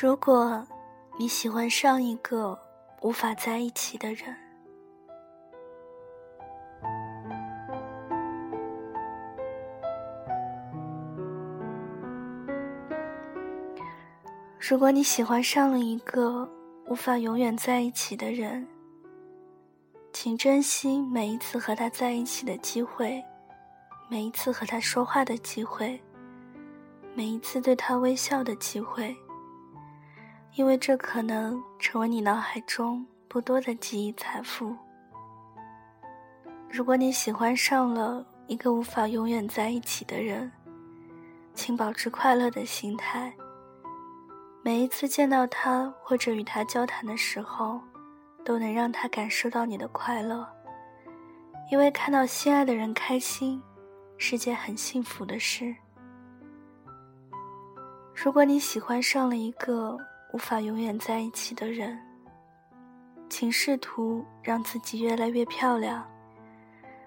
如果你喜欢上一个无法在一起的人，如果你喜欢上了一个无法永远在一起的人，请珍惜每一次和他在一起的机会，每一次和他说话的机会，每一次对他微笑的机会。因为这可能成为你脑海中不多的记忆财富。如果你喜欢上了一个无法永远在一起的人，请保持快乐的心态。每一次见到他或者与他交谈的时候，都能让他感受到你的快乐。因为看到心爱的人开心，是件很幸福的事。如果你喜欢上了一个，无法永远在一起的人，请试图让自己越来越漂亮。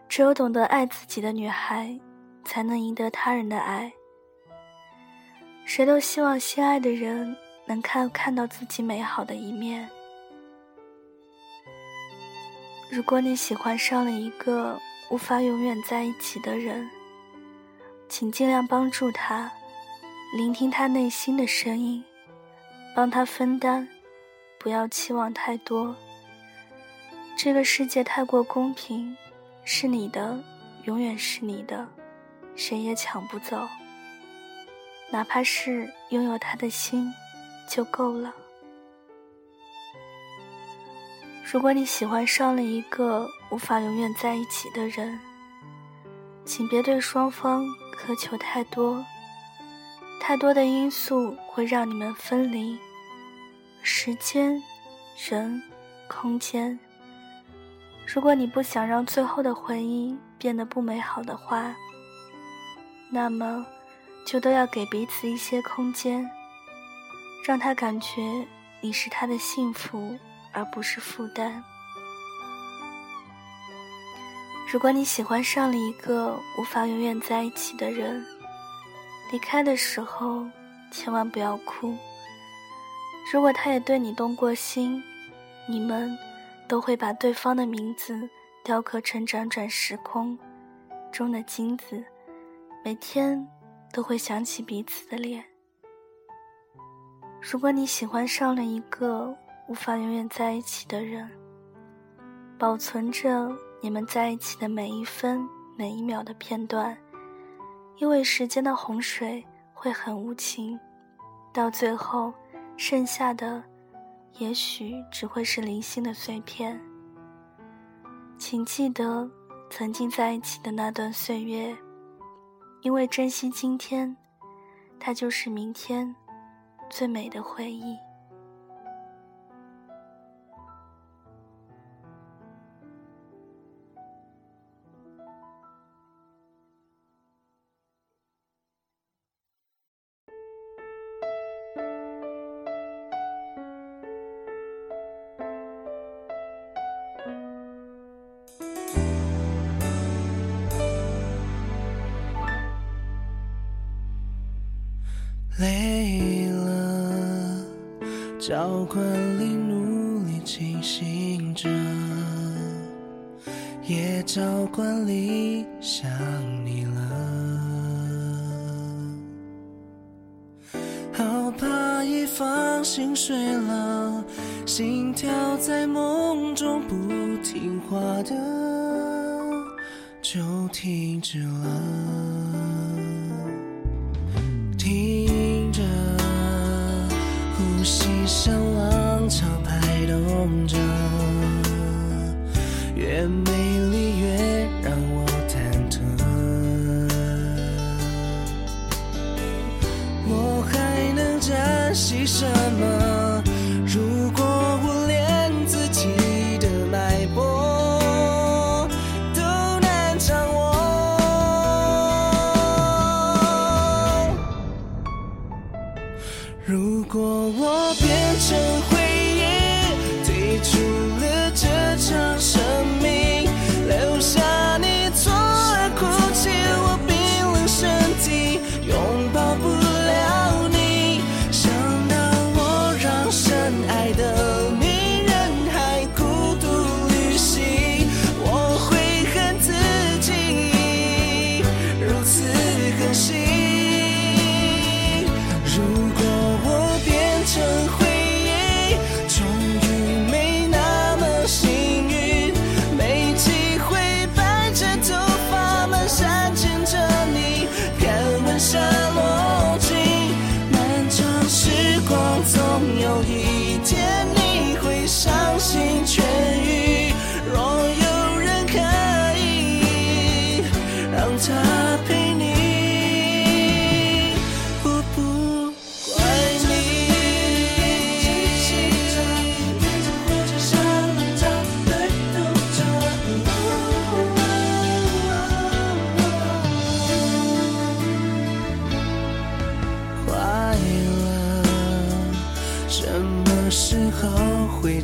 只有懂得爱自己的女孩，才能赢得他人的爱。谁都希望心爱的人能看看到自己美好的一面。如果你喜欢上了一个无法永远在一起的人，请尽量帮助他，聆听他内心的声音。帮他分担，不要期望太多。这个世界太过公平，是你的，永远是你的，谁也抢不走。哪怕是拥有他的心，就够了。如果你喜欢上了一个无法永远在一起的人，请别对双方苛求太多。太多的因素会让你们分离，时间、人、空间。如果你不想让最后的回忆变得不美好的话，那么就都要给彼此一些空间，让他感觉你是他的幸福，而不是负担。如果你喜欢上了一个无法永远在一起的人，离开的时候，千万不要哭。如果他也对你动过心，你们都会把对方的名字雕刻成辗转时空中的金子，每天都会想起彼此的脸。如果你喜欢上了一个无法永远在一起的人，保存着你们在一起的每一分每一秒的片段。因为时间的洪水会很无情，到最后，剩下的也许只会是零星的碎片。请记得曾经在一起的那段岁月，因为珍惜今天，它就是明天最美的回忆。教官里努力清醒着，也教官里想你了，好怕一放心睡了，心跳在梦中不听话的就停止了。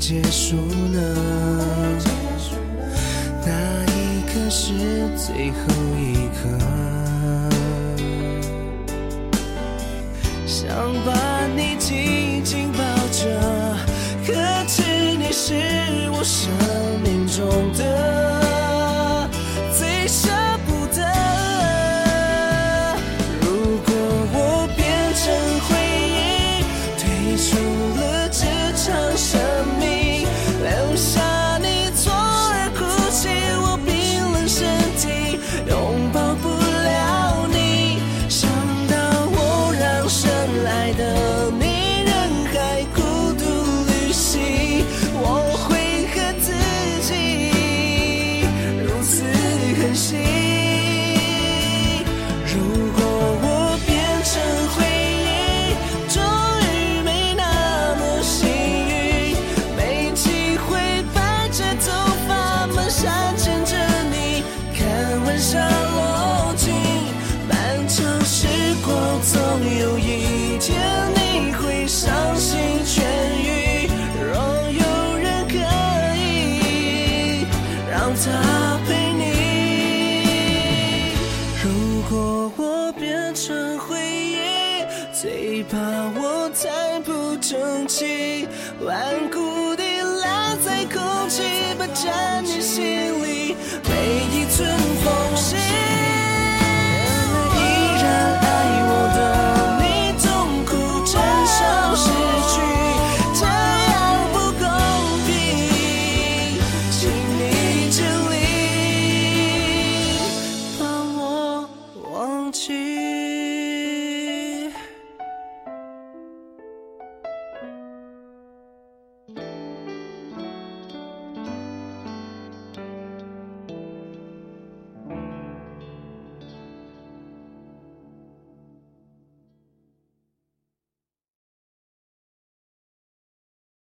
结束了。那一刻是最后一怕我太不争气顽固地拉在空气霸占你心里。每一寸缝隙